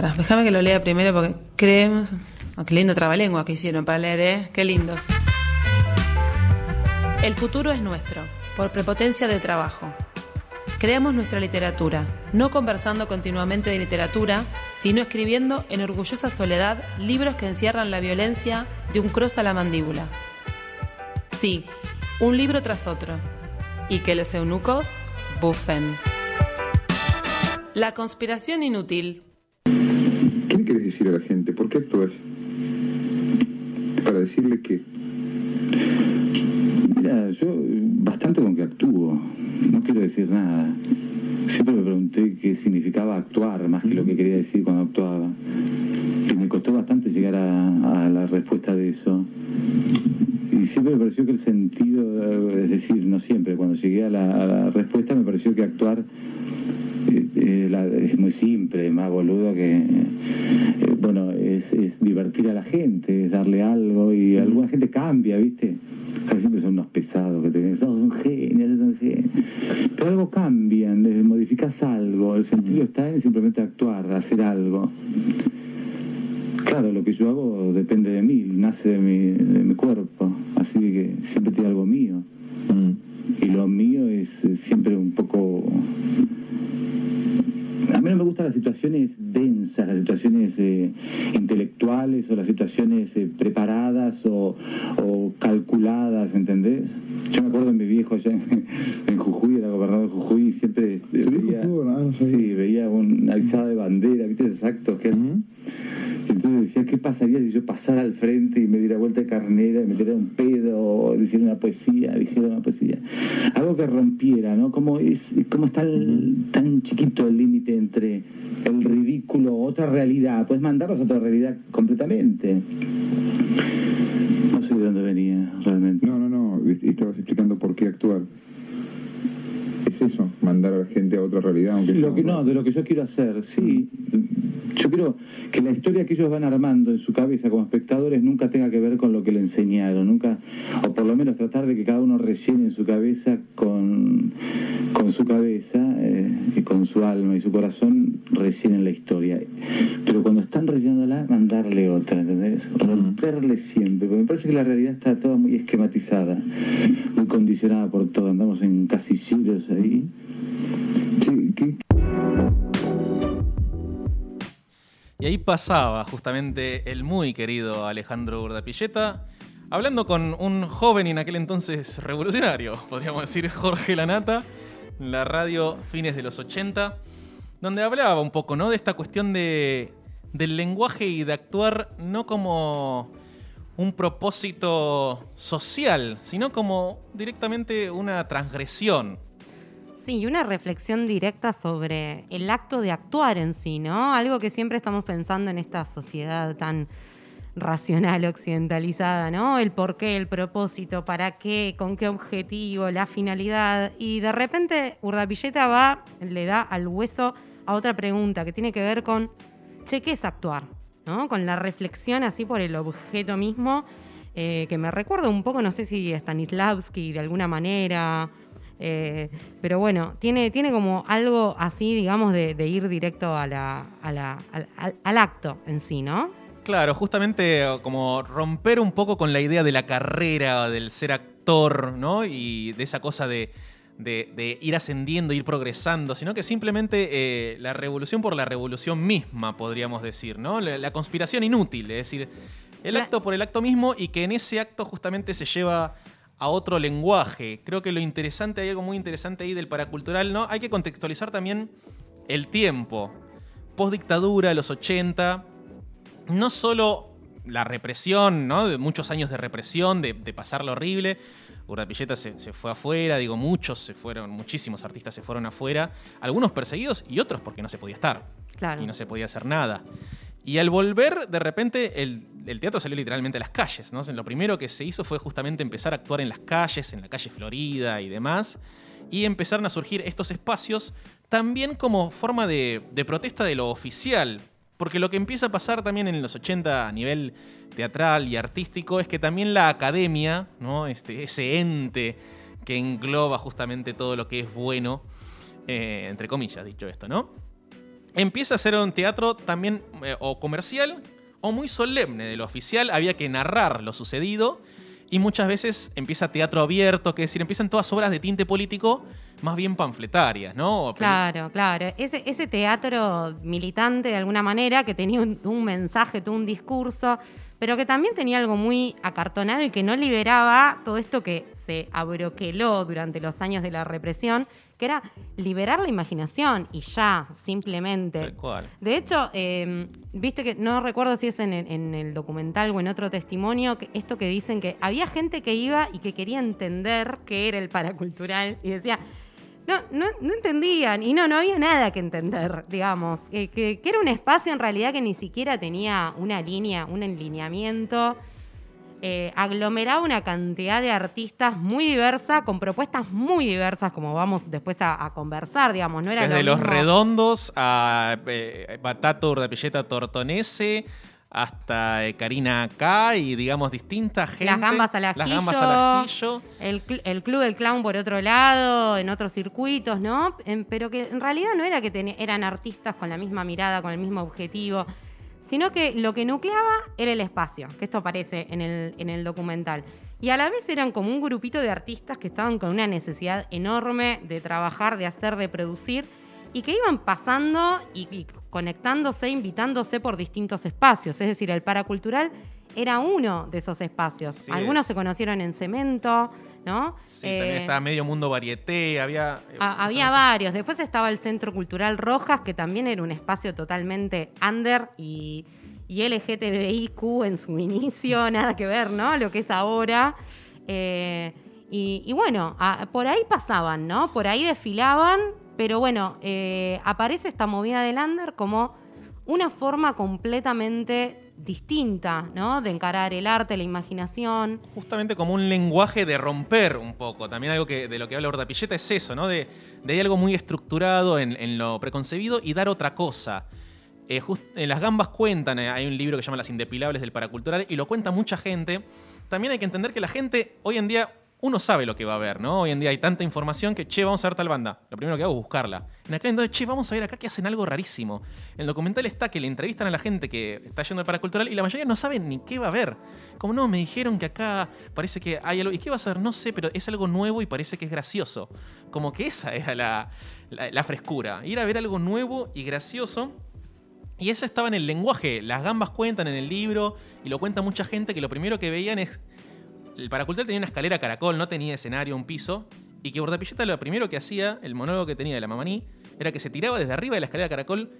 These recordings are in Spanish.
para, déjame que lo lea primero porque creemos. Oh, qué lindo trabalengua que hicieron para leer, ¿eh? Qué lindos. El futuro es nuestro, por prepotencia de trabajo. Creamos nuestra literatura, no conversando continuamente de literatura, sino escribiendo en orgullosa soledad libros que encierran la violencia de un cross a la mandíbula. Sí, un libro tras otro. Y que los eunucos bufen. La conspiración inútil. ¿Qué le quieres decir a la gente? ¿Por qué actúas? Para decirle que... Mira, yo bastante con que actúo. No quiero decir nada. Siempre me pregunté qué significaba actuar, más que lo que quería decir cuando actuaba. Y me costó bastante llegar a, a la respuesta de eso. Y siempre me pareció que el sentido, eh, es decir, no siempre, cuando llegué a la, a la respuesta me pareció que actuar eh, eh, la- es muy simple, más boludo que, eh, bueno, es, es divertir a la gente, es darle algo y alguna gente cambia, ¿viste? Casi siempre son unos pesados que te sos un genio, sos un genio. Pero algo cambian, les modificas algo, el sentido está en simplemente actuar, hacer algo. Claro, lo que yo hago depende de mí, nace de mi, de mi cuerpo, así que siempre tiene algo mío. Y lo mío es eh, siempre un poco... A mí no me gustan las situaciones densas, las situaciones eh, intelectuales o las situaciones eh, preparadas o, o calculadas, ¿entendés? Yo me acuerdo de mi viejo allá en, en Jujuy, era gobernador de Jujuy, y siempre veía, sí, veía una izada de bandera, ¿viste hacen? Entonces decía, ¿qué pasaría si yo pasara al frente y me diera vuelta de carnera, y me diera un pedo, o decir una poesía, dijera una poesía? Algo que rompiera, ¿no? ¿Cómo, es, cómo está el- tan chiquito el límite entre el ridículo, otra realidad? Puedes mandarlos a otra realidad completamente. No sé de dónde venía realmente. No, no, no, y- y estabas explicando por qué actuar. Es eso, mandar a la gente a otra realidad, aunque Lo sea que, un- no, de lo que yo quiero hacer, sí. Yo quiero que la historia que ellos van armando en su cabeza como espectadores nunca tenga que ver con lo que le enseñaron, nunca, o por lo menos tratar de que cada uno rellene en su cabeza con, con su cabeza eh, y con su alma y su corazón rellenen la historia. Pero cuando están rellenándola, mandarle otra, ¿entendés? Romperle siempre, porque me parece que la realidad está toda muy esquematizada, muy condicionada por todo, andamos en casilleros ahí. ¿Qué- qué- Y ahí pasaba justamente el muy querido Alejandro Urdapilleta, hablando con un joven y en aquel entonces revolucionario, podríamos decir Jorge Lanata, en la radio fines de los 80, donde hablaba un poco ¿no? de esta cuestión de, del lenguaje y de actuar no como un propósito social, sino como directamente una transgresión. Sí, y una reflexión directa sobre el acto de actuar en sí, ¿no? Algo que siempre estamos pensando en esta sociedad tan racional occidentalizada, ¿no? El por qué, el propósito, para qué, con qué objetivo, la finalidad. Y de repente Urdapilleta va, le da al hueso a otra pregunta que tiene que ver con, che, ¿qué es actuar? ¿No? Con la reflexión así por el objeto mismo, eh, que me recuerda un poco, no sé si Stanislavski de alguna manera, eh, pero bueno, tiene, tiene como algo así, digamos, de, de ir directo a la, a la- al, al- al acto en sí, ¿no? Claro, justamente eh, como romper un poco con la idea de la carrera, del ser actor, ¿no? Y de esa cosa de, de- de ir ascendiendo, ir progresando, sino que simplemente eh, la revolución por la revolución misma, podríamos decir, ¿no? La, la conspiración inútil, es decir, el La- acto por el acto mismo y que en ese acto justamente se lleva a otro lenguaje. Creo que lo interesante, hay algo muy interesante ahí del paracultural, ¿no? Hay que contextualizar también el tiempo. Post-dictadura, los 80, no solo la represión, ¿no? De muchos años de represión, de, de pasarlo horrible. Urdapilleta se, se fue afuera, digo, muchos se fueron, muchísimos artistas se fueron afuera, algunos perseguidos y otros porque no se podía estar Claro. y no se podía hacer nada. Y al volver, de repente, el, teatro salió literalmente a las calles. ¿no? Lo primero que se hizo fue justamente empezar a actuar en las calles, en la calle Florida y demás. Y empezaron a surgir estos espacios también como forma de, de protesta de lo oficial. Porque lo que empieza a pasar también en los 80 a nivel teatral y artístico es que también la academia, ¿no? este, ese ente que engloba justamente todo lo que es bueno, eh, entre comillas dicho esto, ¿no? Empieza a ser un teatro también eh, o comercial o muy solemne. De lo oficial había que narrar lo sucedido y muchas veces empieza teatro abierto, que es decir, empiezan todas obras de tinte político más bien panfletarias, ¿no? Claro, claro. Ese, teatro militante de alguna manera que tenía un, un mensaje, un discurso pero que también tenía algo muy acartonado y que no liberaba todo esto que se abroqueló durante los años de la represión, que era liberar la imaginación y ya, simplemente. De hecho, em, viste que no recuerdo si es en el, documental o en otro testimonio, que esto que dicen que había gente que iba y que quería entender qué era el paracultural y decía, no, no, no, entendían y no, no había nada que entender, digamos. Eh, que, era un espacio en realidad que ni siquiera tenía una línea, un alineamiento. Eh, aglomeraba una cantidad de artistas muy diversa, con propuestas muy diversas, como vamos después a, conversar, digamos. No era Desde los redondos a eh, Batato Urdapilleta Tortonese hasta eh, Karina K y digamos distintas gente. Las gambas al ajillo. Las gambas al ajillo. El, el, Club del Clown por otro lado, en otros circuitos, ¿no? pero que en realidad no era que eran artistas con la misma mirada, con el mismo objetivo, sino que lo que nucleaba era el espacio, que esto aparece en el, en el documental. Y a la vez eran como un grupito de artistas que estaban con una necesidad enorme de trabajar, de hacer, de producir y que iban pasando y, conectándose, invitándose por distintos espacios. Es decir, el paracultural era uno de esos espacios. Algunos se conocieron en cemento, ¿no? Sí, también eh, estaba Medio Mundo Varieté, había... Eh, había varios. Después estaba el Centro Cultural Rojas, que también era un espacio totalmente under y, y LGTBIQ en su inicio, nada que ver, ¿no? Lo que es ahora. Eh, y, bueno, por ahí pasaban, ¿no? Por ahí desfilaban pero bueno, eh, aparece esta movida de Lander como una forma completamente distinta, ¿no? De encarar el arte, la imaginación. Justamente como un lenguaje de romper un poco. También algo que de lo que habla Urdapilleta es eso, ¿no? De, de algo muy estructurado en, lo preconcebido y dar otra cosa. Eh, en las gambas cuentan, eh, hay un libro que se llama Las Indepilables del Paracultural y lo cuenta mucha gente. También hay que entender que la gente hoy en día uno sabe lo que va a ver, ¿no? Hoy en día hay tanta información que, che, vamos a ver tal banda. Lo primero que hago es buscarla. En aquel entonces, che, vamos a ver acá que hacen algo rarísimo. En el documental está que le entrevistan a la gente que está yendo al paracultural y la mayoría no saben ni qué va a ver. Como no, me dijeron que acá parece que hay algo. ¿Y qué vas a ver? No sé, pero es algo nuevo y parece que es gracioso. Como que esa era la, la frescura. Ir a ver algo nuevo y gracioso. Y eso estaba en el lenguaje. Las gambas cuentan en el libro y lo cuenta mucha gente que lo primero que veían es el paracultural tenía una escalera caracol, no tenía escenario, un piso, y que Bordapilleta lo primero que hacía, el monólogo que tenía de la mamaní, era que se tiraba desde arriba de la escalera caracol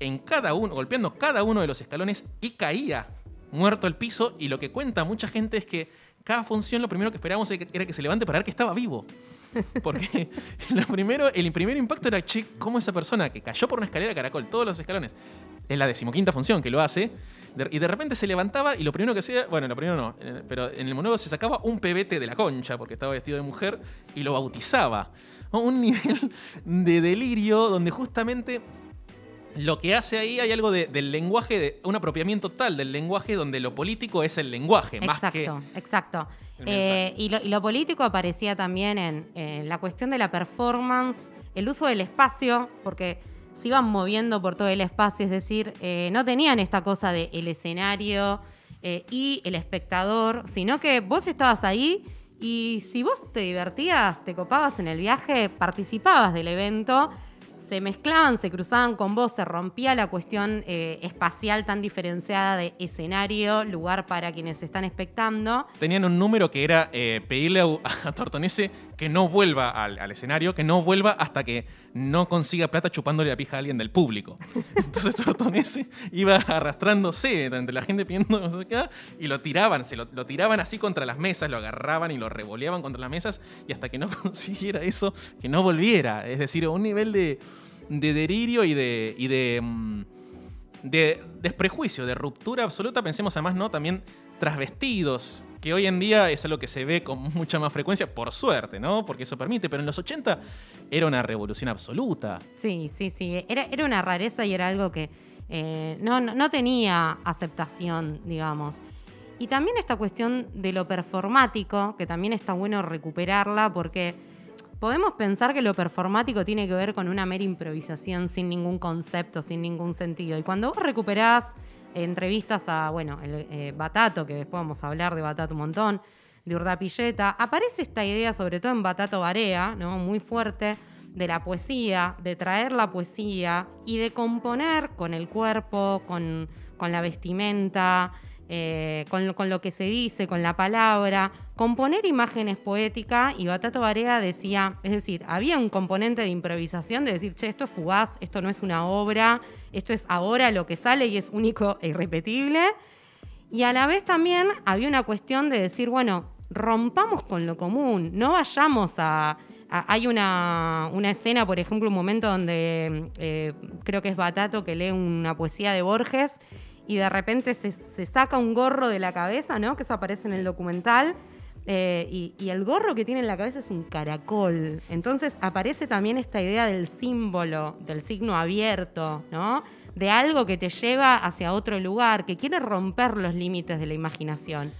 en cada uno, golpeando cada uno de los escalones y caía muerto al piso. Y lo que cuenta mucha gente es que cada función lo primero que esperábamos era que se levante para ver que estaba vivo. Porque lo primero, el primer impacto era, che, cómo esa persona que cayó por una escalera caracol, todos los escalones, es la decimoquinta función que lo hace, y de repente se levantaba y lo primero que hacía, bueno, lo primero no, eh, pero en el monólogo se sacaba un pebete de la concha porque estaba vestido de mujer y lo bautizaba. Un nivel de delirio donde justamente lo que hace ahí hay algo del lenguaje, de un apropiamiento tal del lenguaje donde lo político es el lenguaje, exacto, más que. Exacto, eh, y, lo, político aparecía también en, la cuestión de la performance, el uso del espacio, porque se iban moviendo por todo el espacio, es decir, eh, no tenían esta cosa de el escenario eh, y el espectador, sino que vos estabas ahí y si vos te divertías, te copabas en el viaje, participabas del evento se mezclaban, se cruzaban con vos, se rompía la cuestión eh, espacial tan diferenciada de escenario, lugar para quienes están expectando. Tenían un número que era eh, pedirle a, Tortonese que no vuelva al, escenario, que no vuelva hasta que no consiga plata chupándole la pija a alguien del público. Entonces Tortonese iba arrastrándose entre la gente pidiendo no sé qué, y lo tiraban, se lo, lo tiraban así contra las mesas, lo agarraban y lo revoleaban contra las mesas y hasta que no consiguiera eso, que no volviera. Es decir, un nivel de de delirio y de, y de, mm, de desprejuicio, de ruptura absoluta. Pensemos además, ¿no? También trasvestidos, que hoy en día es algo que se ve con mucha más frecuencia, por suerte, ¿no? Porque eso permite, pero en los 80 era una revolución absoluta. Sí, sí, sí, era, era una rareza y era algo que eh, no, no, tenía aceptación, digamos. Y también esta cuestión de lo performático, que también está bueno recuperarla porque podemos pensar que lo performático tiene que ver con una mera improvisación sin ningún concepto, sin ningún sentido. Y cuando vos recuperás entrevistas a, bueno, el, eh, Batato, que después vamos a hablar de Batato un montón, de Urdapilleta, aparece esta idea, sobre todo en Batato Barea, ¿no? muy fuerte, de la poesía, de traer la poesía y de componer con el cuerpo, con, con la vestimenta, eh, con, lo, que se dice, con la palabra, componer imágenes poéticas y Batato Barea decía, es decir, había un componente de improvisación de decir, che, esto es fugaz, esto no es una obra, esto es ahora lo que sale y es único e irrepetible. Y a la vez también había una cuestión de decir, bueno, rompamos con lo común, no vayamos a... hay una, escena, por ejemplo, un momento donde eh, creo que es Batato que lee una poesía de Borges y de repente se, saca un gorro de la cabeza, ¿no? Que eso aparece en el documental. Eh, y, el gorro que tiene en la cabeza es un caracol. Entonces aparece también esta idea del símbolo, del signo abierto, ¿no? De algo que te lleva hacia otro lugar, que quiere romper los límites de la imaginación.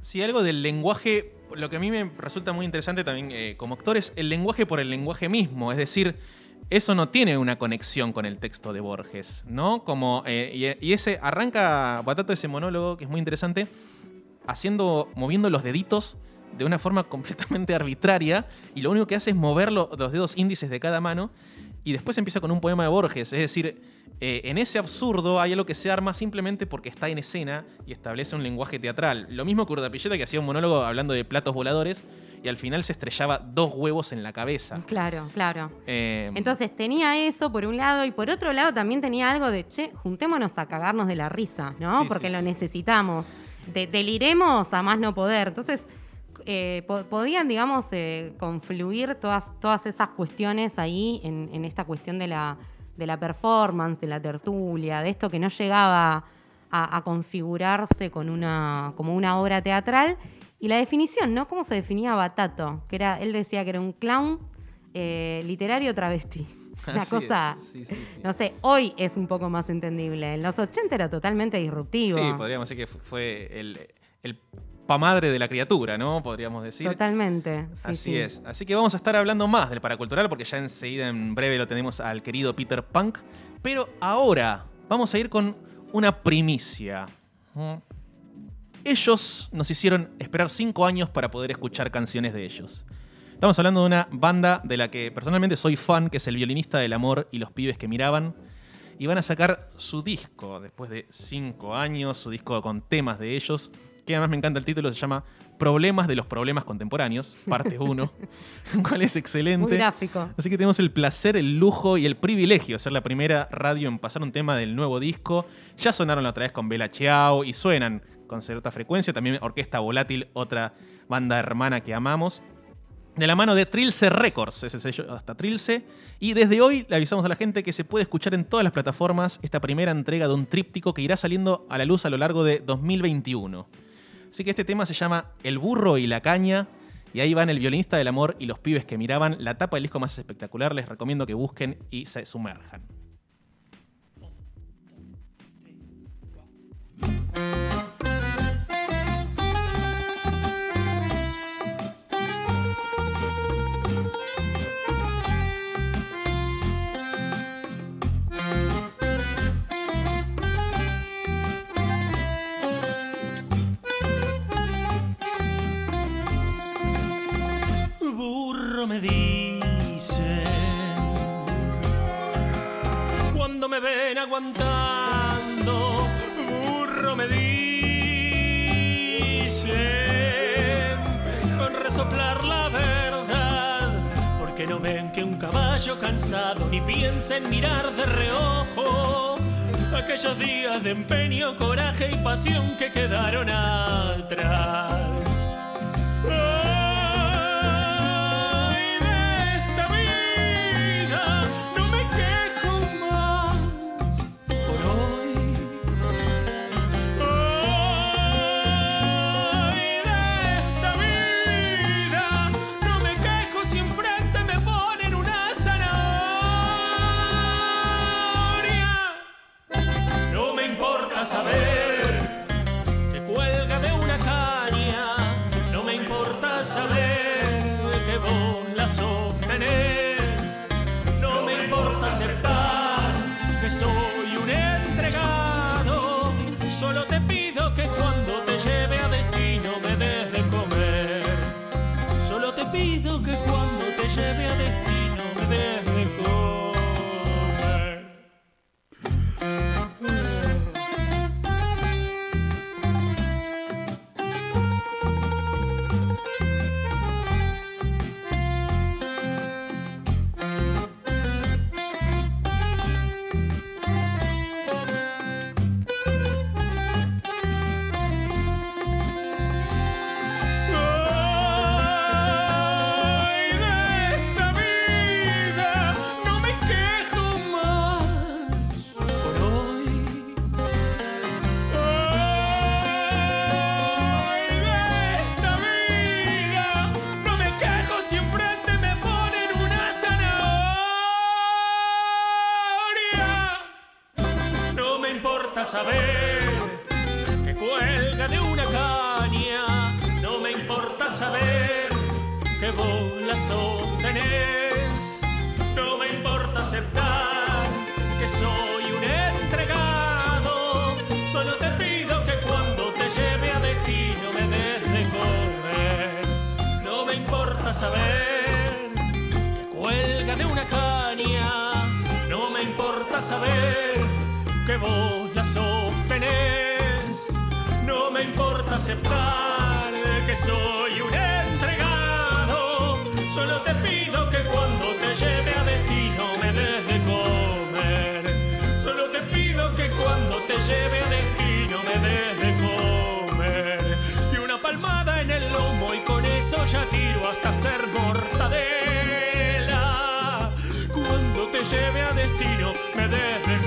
Sí, algo del lenguaje, lo que a mí me resulta muy interesante también eh, como actor es el lenguaje por el lenguaje mismo. Es decir, eso no tiene una conexión con el texto de Borges, ¿no? Como, eh, y, ese arranca Batato ese monólogo, que es muy interesante, haciendo, moviendo los deditos de una forma completamente arbitraria, y lo único que hace es mover los dedos índices de cada mano, y después empieza con un poema de Borges, es decir, eh, en ese absurdo hay algo que se arma simplemente porque está en escena y establece un lenguaje teatral. Lo mismo que Urdapilleta, que hacía un monólogo hablando de platos voladores, y al final se estrellaba dos huevos en la cabeza. Claro, claro. Eh, Entonces tenía eso por un lado y por otro lado también tenía algo de, che, juntémonos a cagarnos de la risa, ¿no? Porque lo necesitamos. deliremos a más no poder. Entonces... Eh, podían, digamos, eh, confluir todas, todas esas cuestiones ahí en, esta cuestión de la, de la performance, de la tertulia, de esto que no llegaba a, a, configurarse con una, como una obra teatral y la definición, ¿no? ¿Cómo se definía Batato? Que era, él decía que era un clown eh, literario travesti. Una cosa, no sé, hoy es un poco más entendible. En los 80 era totalmente disruptivo. Sí, podríamos decir que fue el, el pamadre de la criatura, ¿no? Podríamos decir. Totalmente. Así es. Así que vamos a estar hablando más del paracultural porque ya enseguida, en breve, lo tenemos al querido Peter Punk. Pero ahora vamos a ir con una primicia. Ellos nos hicieron esperar cinco años para poder escuchar canciones de ellos. Estamos hablando de una banda de la que personalmente soy fan, que es el violinista del amor y los pibes que miraban. Y van a sacar su disco después de cinco años, su disco con temas de ellos, que además me encanta el título, se llama Problemas de los Problemas Contemporáneos, parte 1, cual es excelente. Muy gráfico. Así que tenemos el placer, el lujo y el privilegio de ser la primera radio en pasar un tema del nuevo disco. Ya sonaron la otra vez con Bella Chiao y suenan con cierta frecuencia. También Orquesta Volátil, otra banda hermana que amamos. De la mano de Trilce Records, ese sello hasta Trilce. Y desde hoy le avisamos a la gente que se puede escuchar en todas las plataformas esta primera entrega de un tríptico que irá saliendo a la luz a lo largo de 2021. Así que este tema se llama El burro y la caña. Y ahí van el violinista del amor y los pibes que miraban. La tapa del disco más espectacular. Les recomiendo que busquen y se sumerjan. Ven aguantando, burro me dicen con resoplar la verdad, porque no ven que un caballo cansado ni piensa en mirar de reojo aquellos días de empeño, coraje y pasión que quedaron atrás. que vos la sostenés. No me importa aceptar que soy un entregado, solo te pido que cuando te lleve a destino me des de comer. No me importa saber que cuelga de una caña, no me importa saber que vos la sostenés. No me importa aceptar que soy un entregado. tiro hasta ser mortadela. Cuando te lleve a destino, me des